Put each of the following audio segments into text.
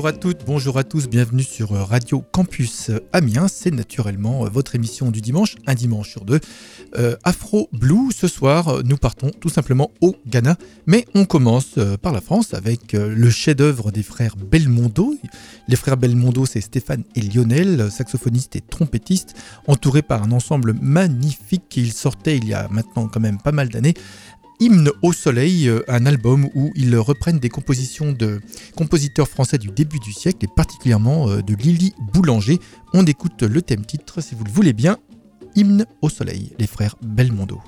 Bonjour à toutes, bonjour à tous, bienvenue sur Radio Campus Amiens. C'est naturellement votre émission du dimanche, un dimanche sur deux. Euh, Afro Blue, ce soir, nous partons tout simplement au Ghana. Mais on commence euh, par la France avec euh, le chef-d'œuvre des frères Belmondo. Les frères Belmondo, c'est Stéphane et Lionel, saxophonistes et trompettistes, entourés par un ensemble magnifique qu'ils sortaient il y a maintenant quand même pas mal d'années. Hymne au soleil, euh, un album où ils reprennent des compositions de compositeurs français du début du siècle et particulièrement euh, de Lily Boulanger. On écoute le thème titre si vous le voulez bien, Hymne au soleil, les frères Belmondo.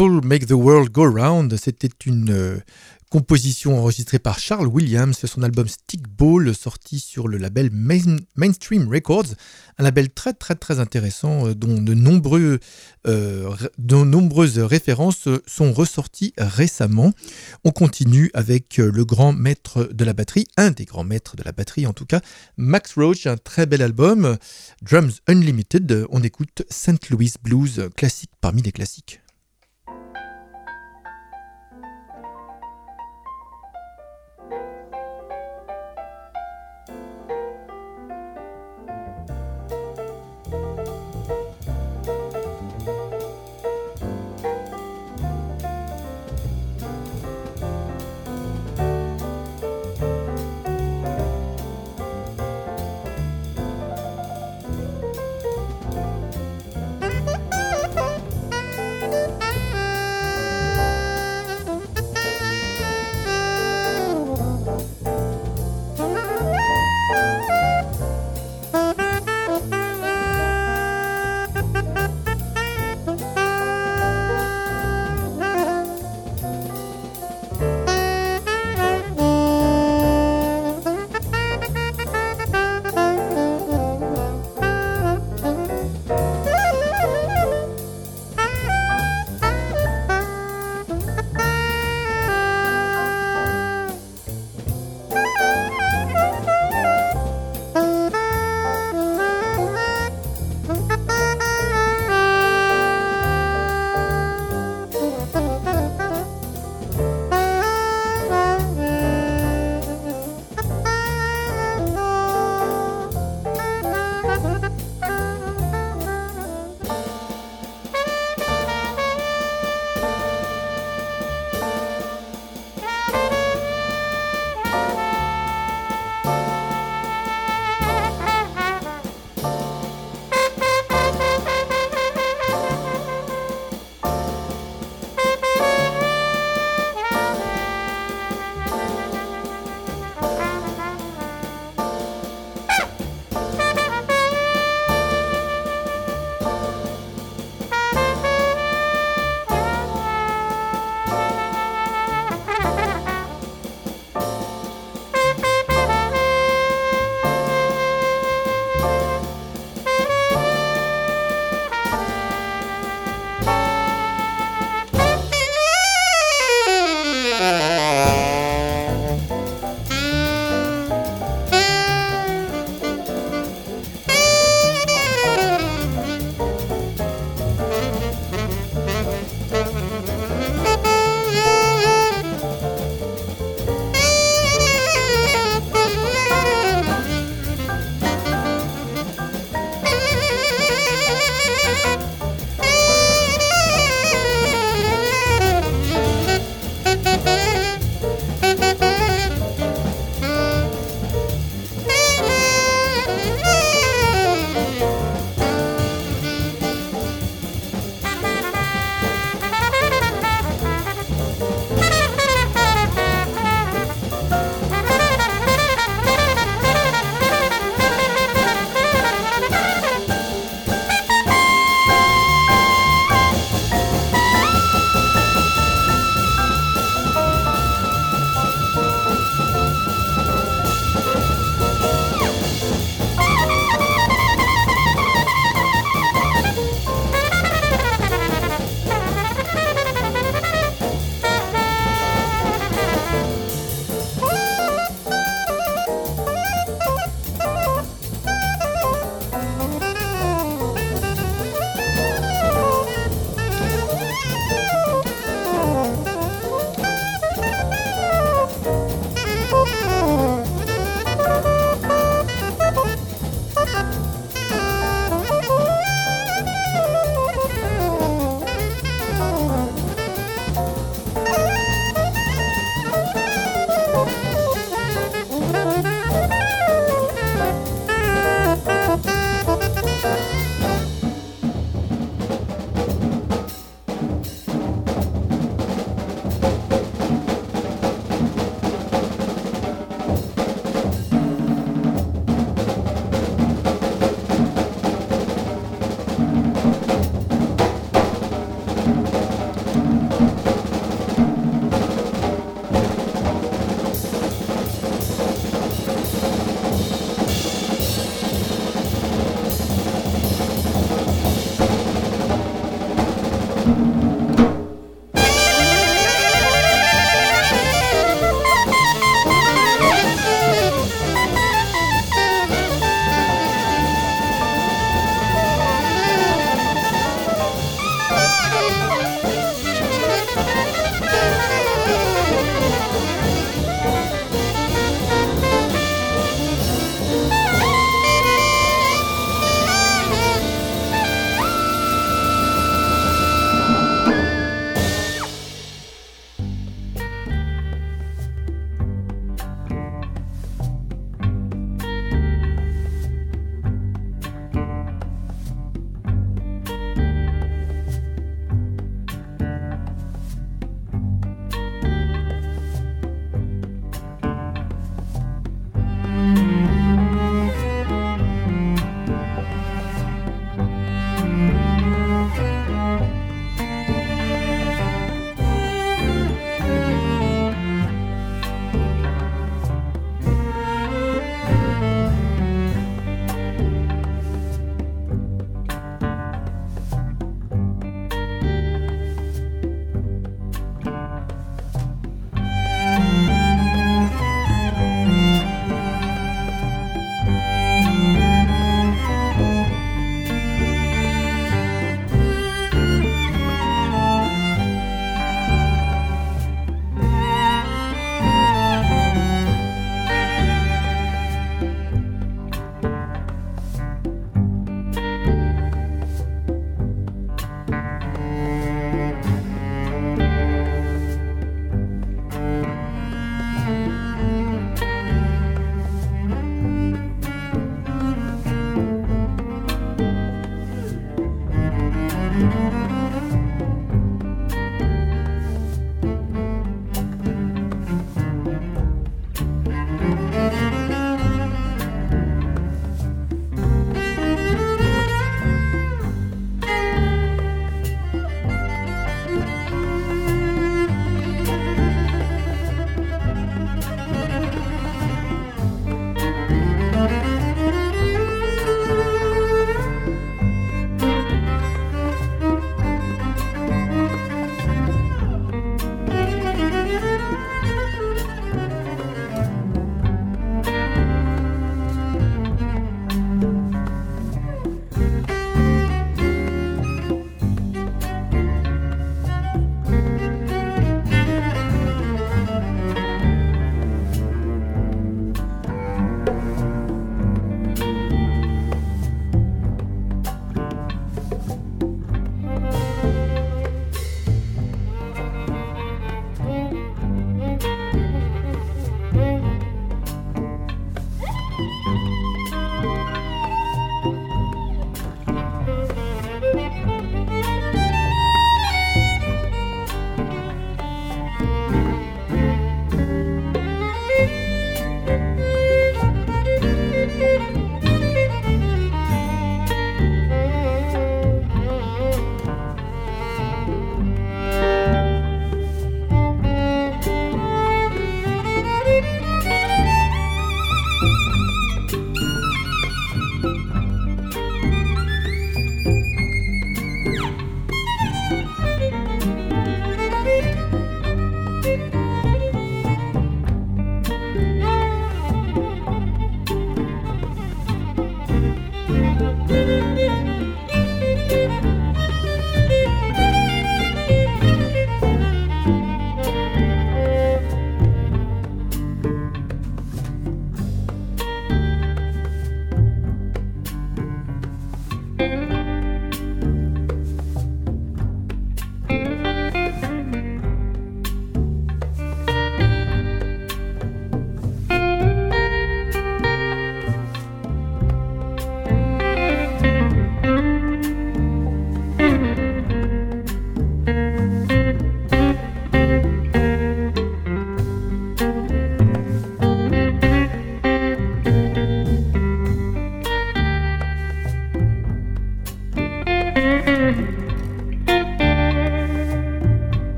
Make the World Go Round, c'était une euh, composition enregistrée par Charles Williams, son album Stickball sorti sur le label Mainstream Records, un label très très très intéressant euh, dont de, euh, de nombreuses références sont ressorties récemment. On continue avec le grand maître de la batterie, un des grands maîtres de la batterie en tout cas, Max Roach, un très bel album, Drums Unlimited, on écoute St. Louis Blues, classique parmi les classiques.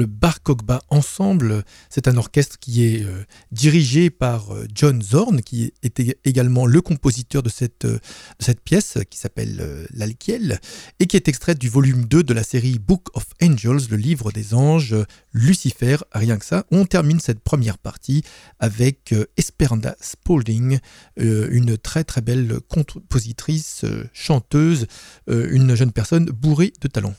Le Bar Kokba Ensemble. C'est un orchestre qui est euh, dirigé par euh, John Zorn, qui était également le compositeur de cette, euh, pièce qui s'appelle L'Alkiel et qui est extraite du volume 2 de la série Book of Angels, le livre des anges, Lucifer. Rien que ça, on termine cette première partie avec Esperanza Spaulding, une très très belle compositrice, chanteuse, une jeune personne bourrée de talent.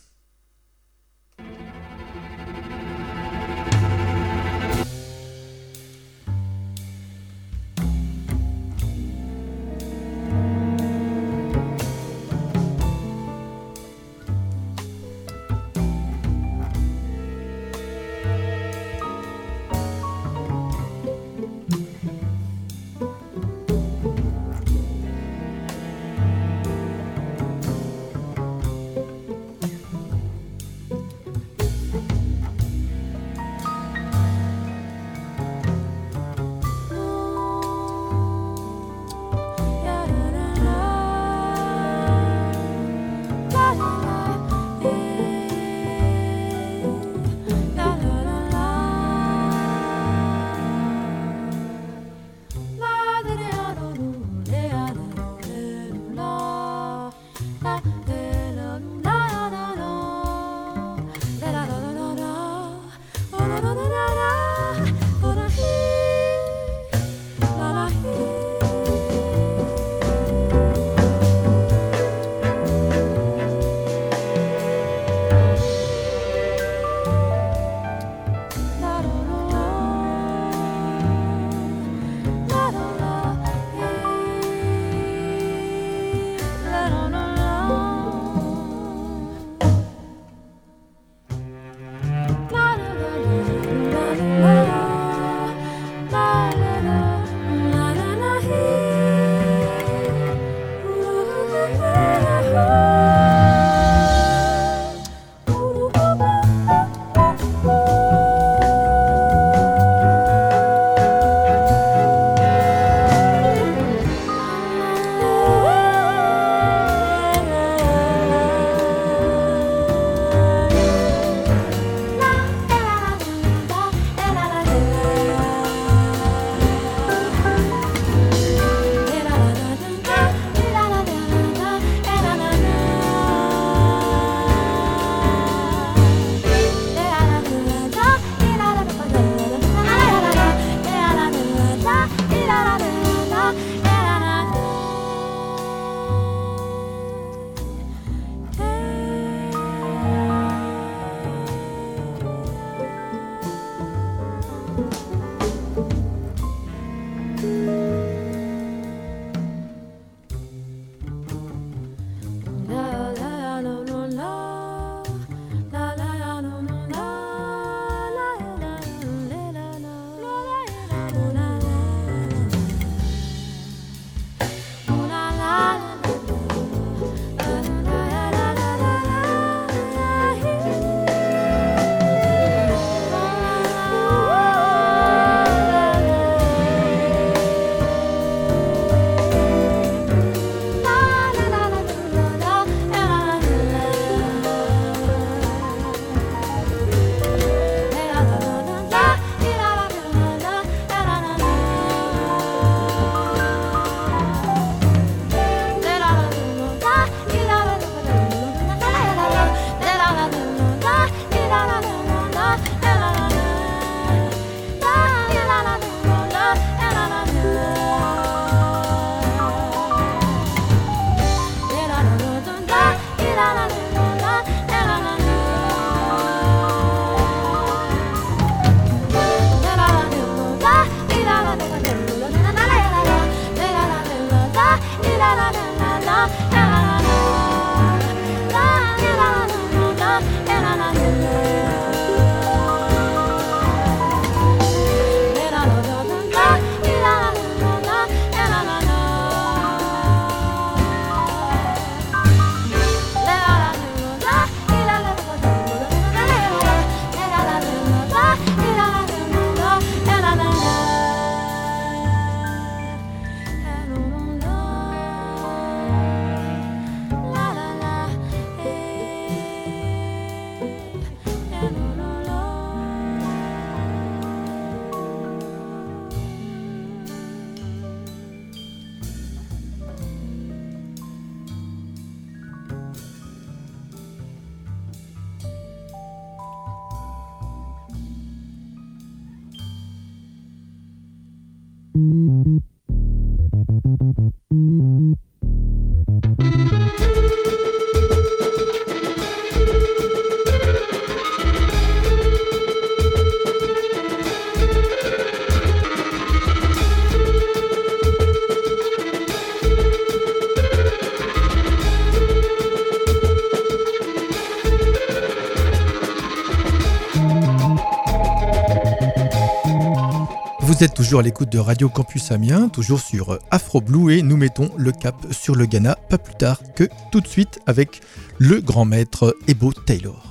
Vous êtes toujours à l'écoute de Radio Campus Amiens, toujours sur Afro Blue et nous mettons le cap sur le Ghana pas plus tard que tout de suite avec le grand maître Ebo Taylor.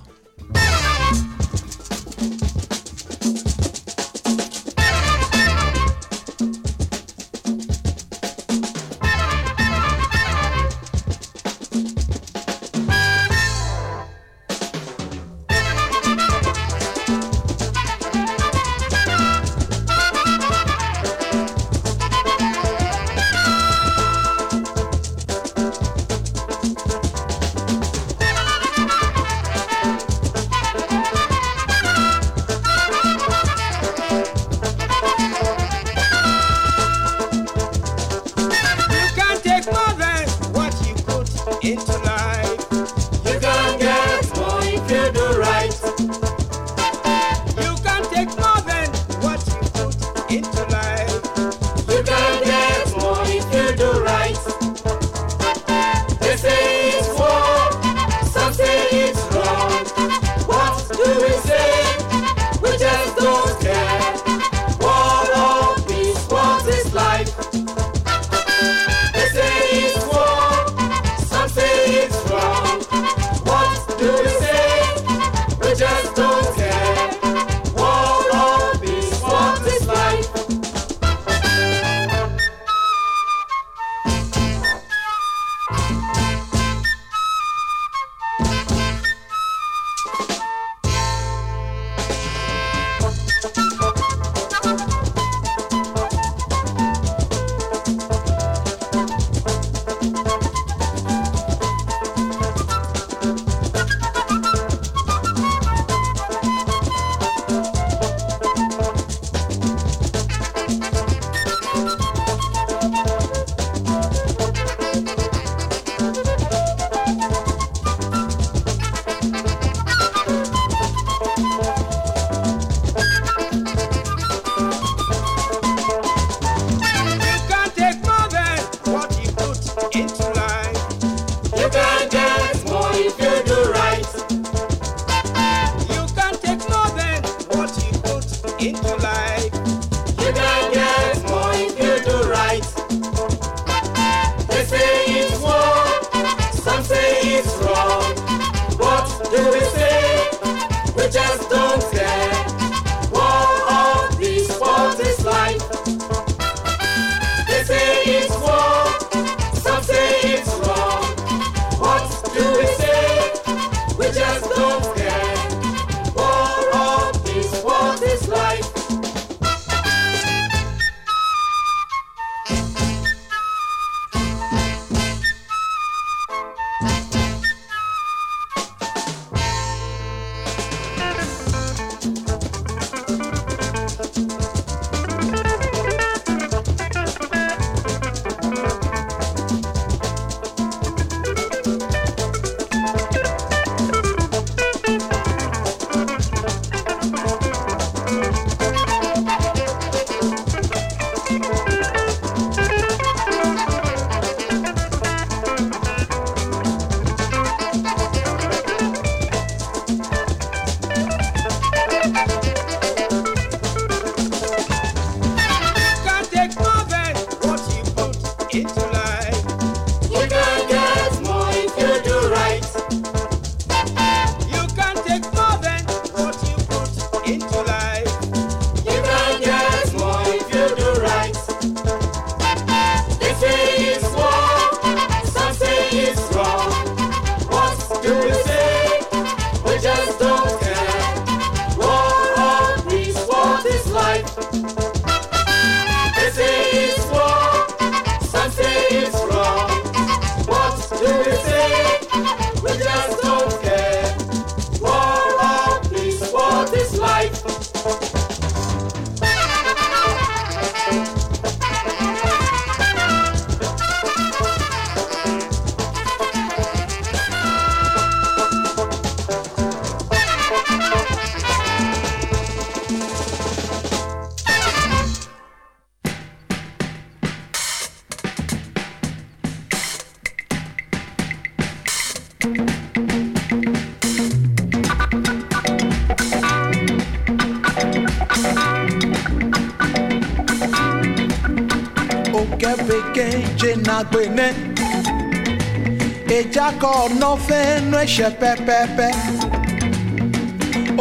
nothing no ṣe pẹpẹpẹ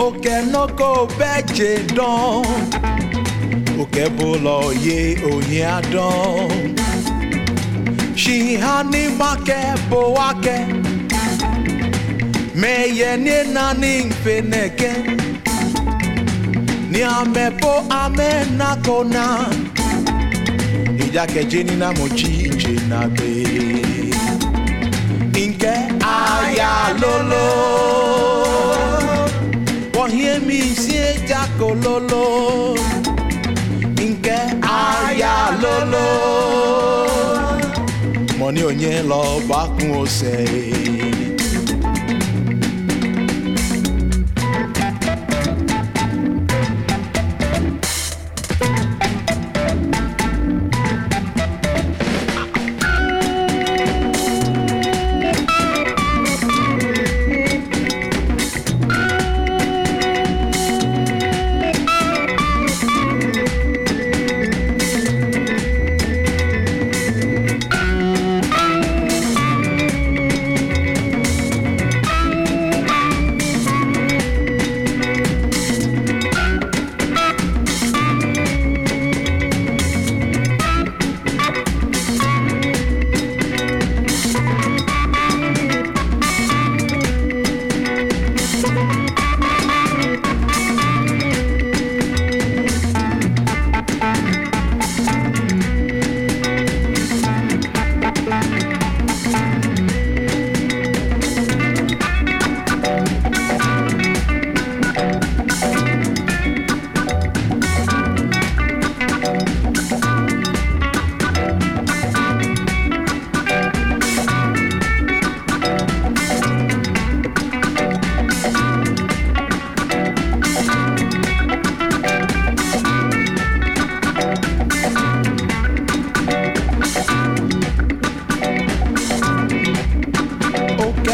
òkè nógò bẹjẹ dán òkè bọlọ yé òyìn àdán ṣìhà ní mákẹ́ bó wákẹ́ mẹyẹ ní nání nfẹnẹkẹ ní amẹbó amẹnakọna ìjà kẹjẹ nínú àmọ jíjẹ nàgbẹ. Lolo, wọ́híẹ́ mi ṣe ẹja kololo. Nke aya lolo. Mọ̀ ní òyìn lọ bá kún ọ̀sẹ̀. yìí.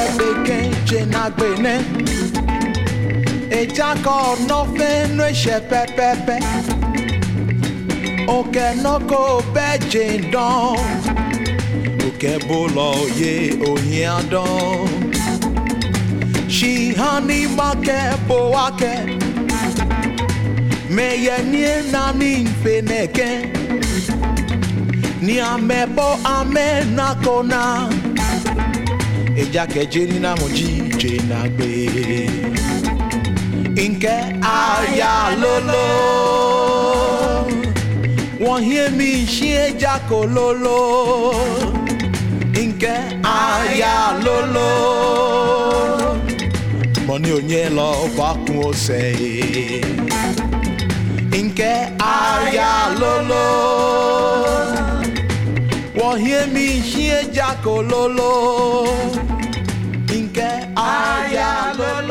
ebekenje na gbene ejaka ọnọfe nu ese pẹpẹpẹ oke nọkọ bẹje dán oke bọlọ ye oyin adán shihani make bowake meye nie na mi fe nfeneke ni amebo ame na nakona ejakeje nina mojije nagbe nke aya lolo. Wọ́n hie mi ṣe jako lolo. Nke aya lolo. Mo ní onye lọ gbakun ose. Nke aya lolo. Wọ́n hie mi ṣe jako lolo. Alô,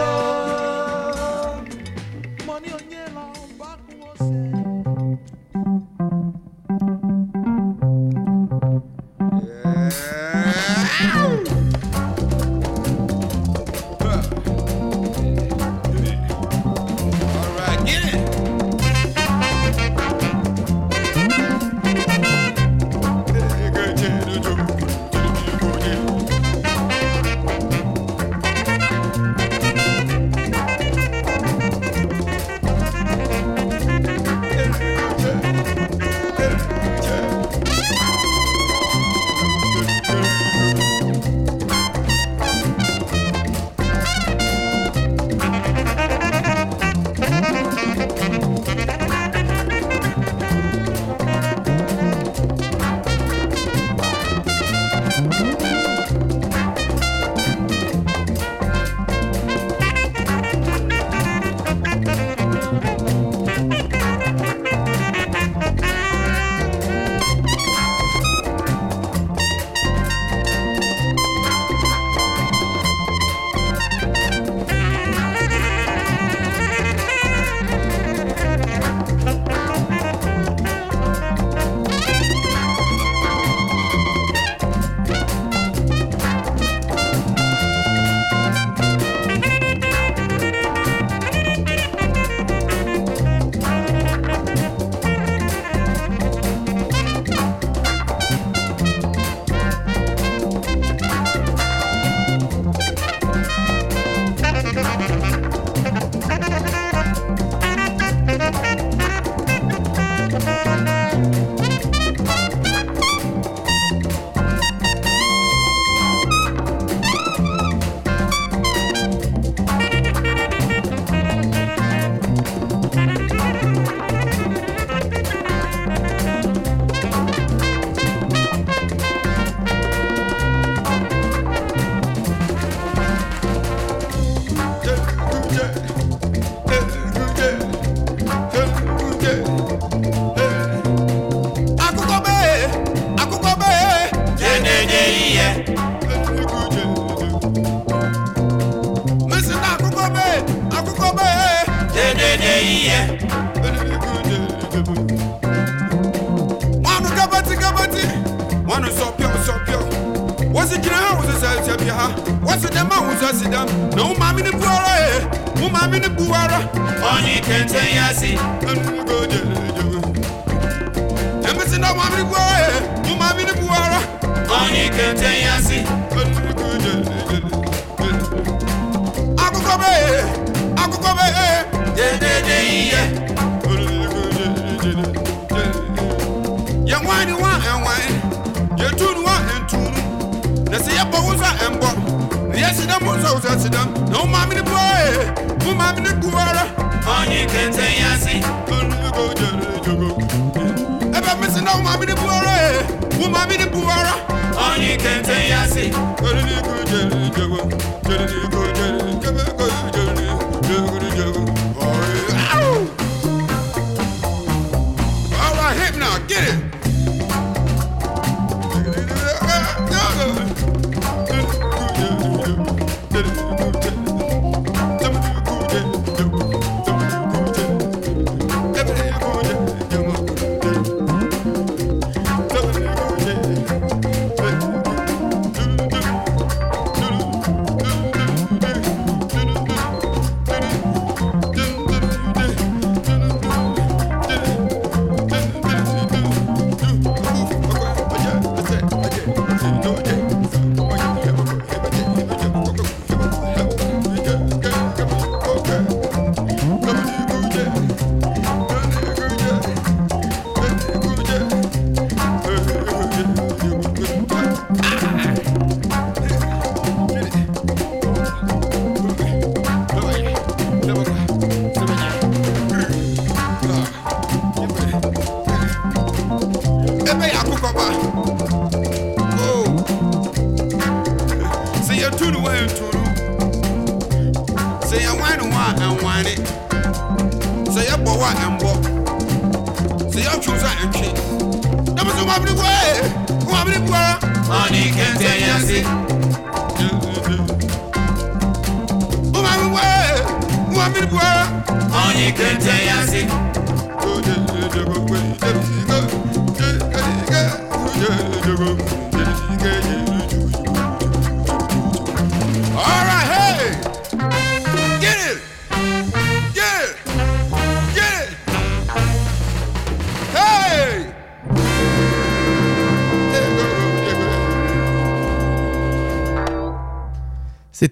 Efi ne ma wusa sidam na wo maame ne buara ye wo maame ne buara. Ɔni kɛntɛn yasi. Ɛnu ko jɛjɛ. Ɛmi si na wo maame ne buara ye wo maame ne buara. Ɔni kɛntɛn yasi. Ɛnu ko jɛjɛ. Akokɔ bɛ ye akokɔ bɛ e ye. Dedede yi yɛ. ni ko jɛjɛ. Yɛ wani wa ɛwani yɛ tunu wa ɛtunu e na se yɛ bɔ wusa e ɛnbɔ. Yes, the boss was at them. No mammy boy, no mammy guara. On you can say, yes, ever miss no mammy boy, no mammy guara. On you can say, yes, very good, very good, very good, very good, very good, very good, very good.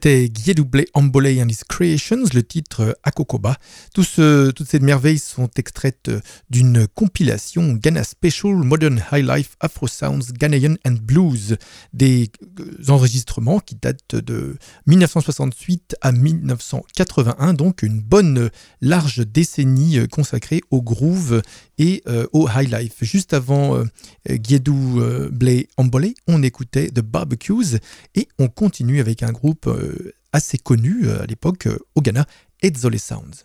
C'était Guédoublé Ambolé and His Creations, le titre euh, Akokoba. Toutes ces merveilles sont extraites euh, d'une compilation Ghana Special Modern High Life Afro Sounds Ghanaian and Blues, des euh, enregistrements qui datent de 1968 à 1981, donc une bonne large décennie consacrée au groove et au high life. Juste avant euh, Guédou euh, Ambolé, on écoutait The Barbecues et on continue avec un groupe assez connu euh, à l'époque euh, au Ghana, Edzole Sounds.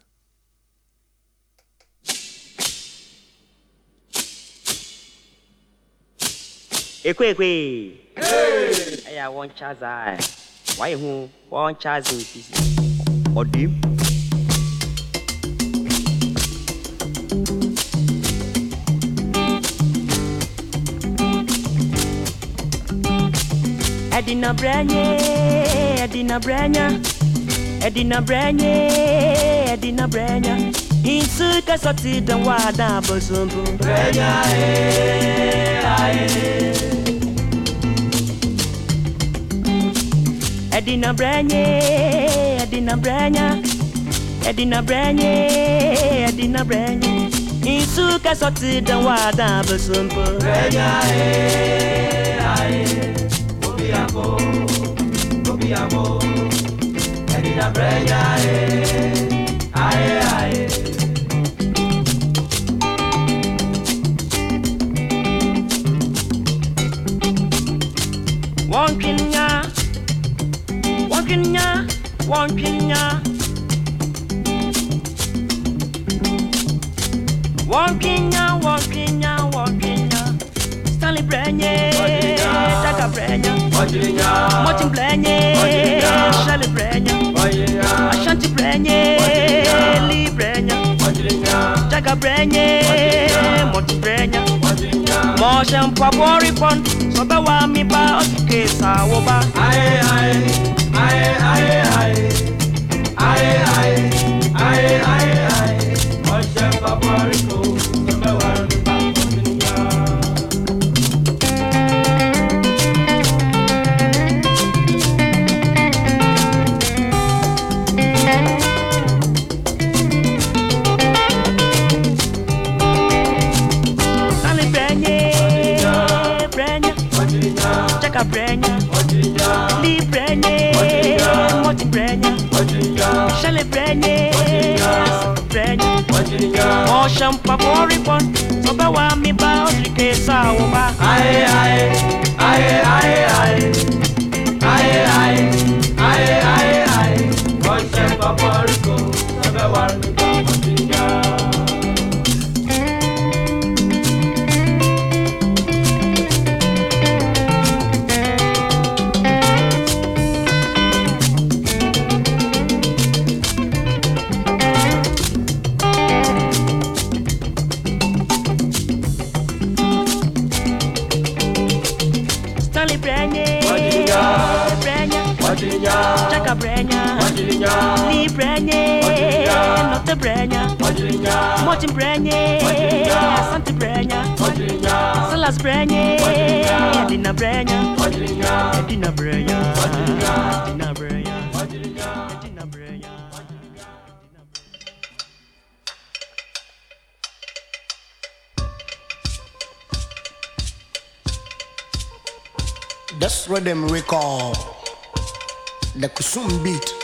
ɛdina Edina Brenha, Edina Brenha, Edina Brenha. Insuka sotida wada bozumbu. Brenha, eh, ae. Edina Brenha, Edina Brenha, Edina Brenha, Edina Brenha. Insuka sotida wada bozumbu. Brenha, eh, eh ae. Obiabo. abbiamo e di una pregare ae ae Wonkinya Wonkinya Wonkinya Wonkinya Wonkinya Wonkinya Stanley Brenye Taka Brenye Martin Blenye, Charlie Blenye, Ashanti Blenye, Lee Blenye, Jaga Blenye, Motu Blenye, Moshe Mpabori Pond, Sobe wa mi ba otuke sa wo ba. Aye aye, aye aye aye, aye aye, aye aye aye. Oshampa Boribon, wa mi ba Osrike Saoba. Aye, aye, aye, aye, aye. Aye, aye, aye, aye, aye. Oshampa Borico, Obawa mi Brenya, Martin Brenya, Santa Brenya, Salas Brenya, Edina Brenya, Edina Brenya, Edina Brenya, Edina Brenya. This rhythm we the Kusum beat.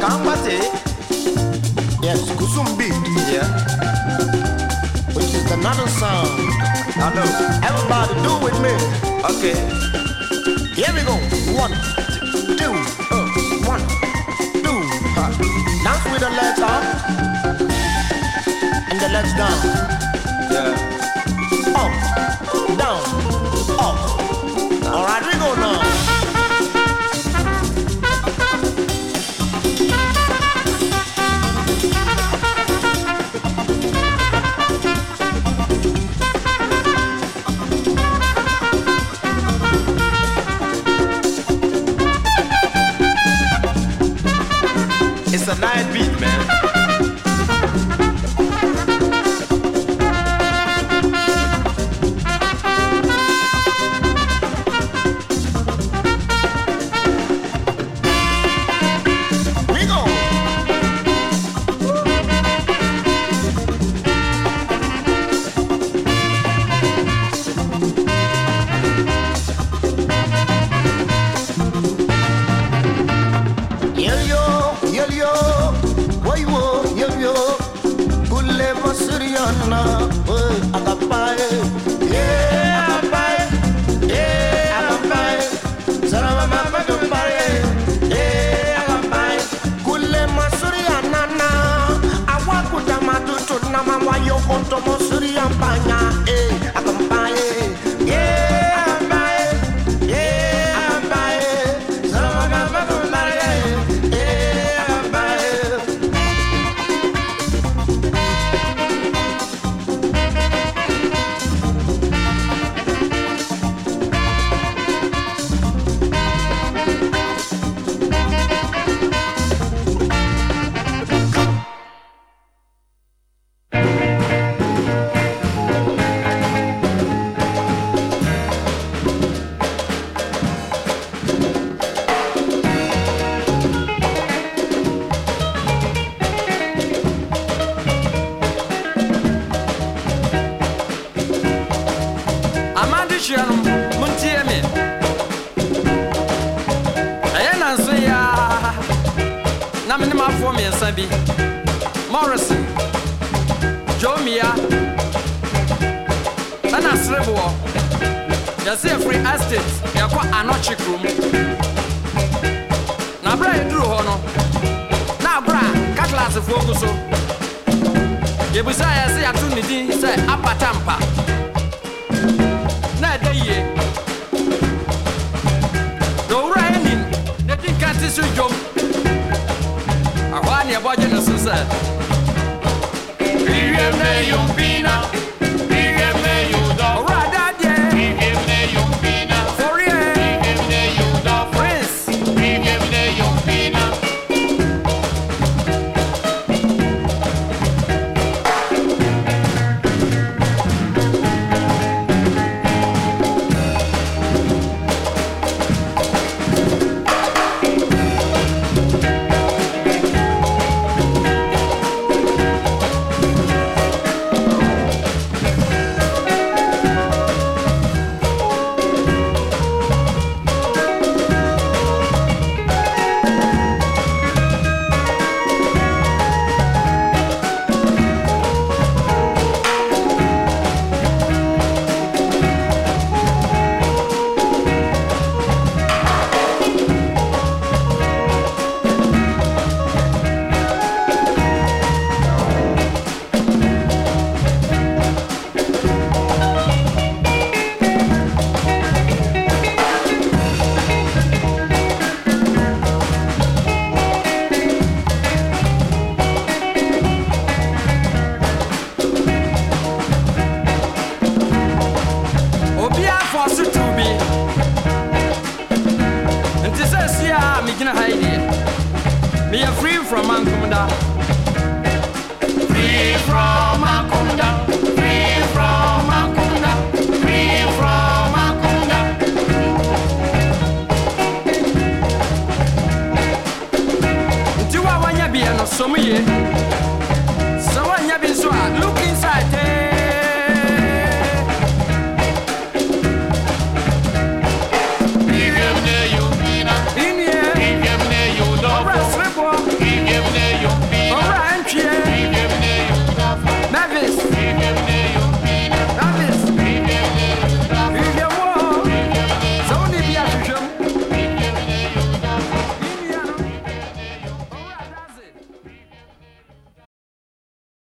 Akambate, Yes, Kusum beat, yeah, which is another sound. I know. Everybody do with me. Okay, Here we go. One, two, uh, one, two. Uh. Dance with the legs up and the legs down. yeah. Up,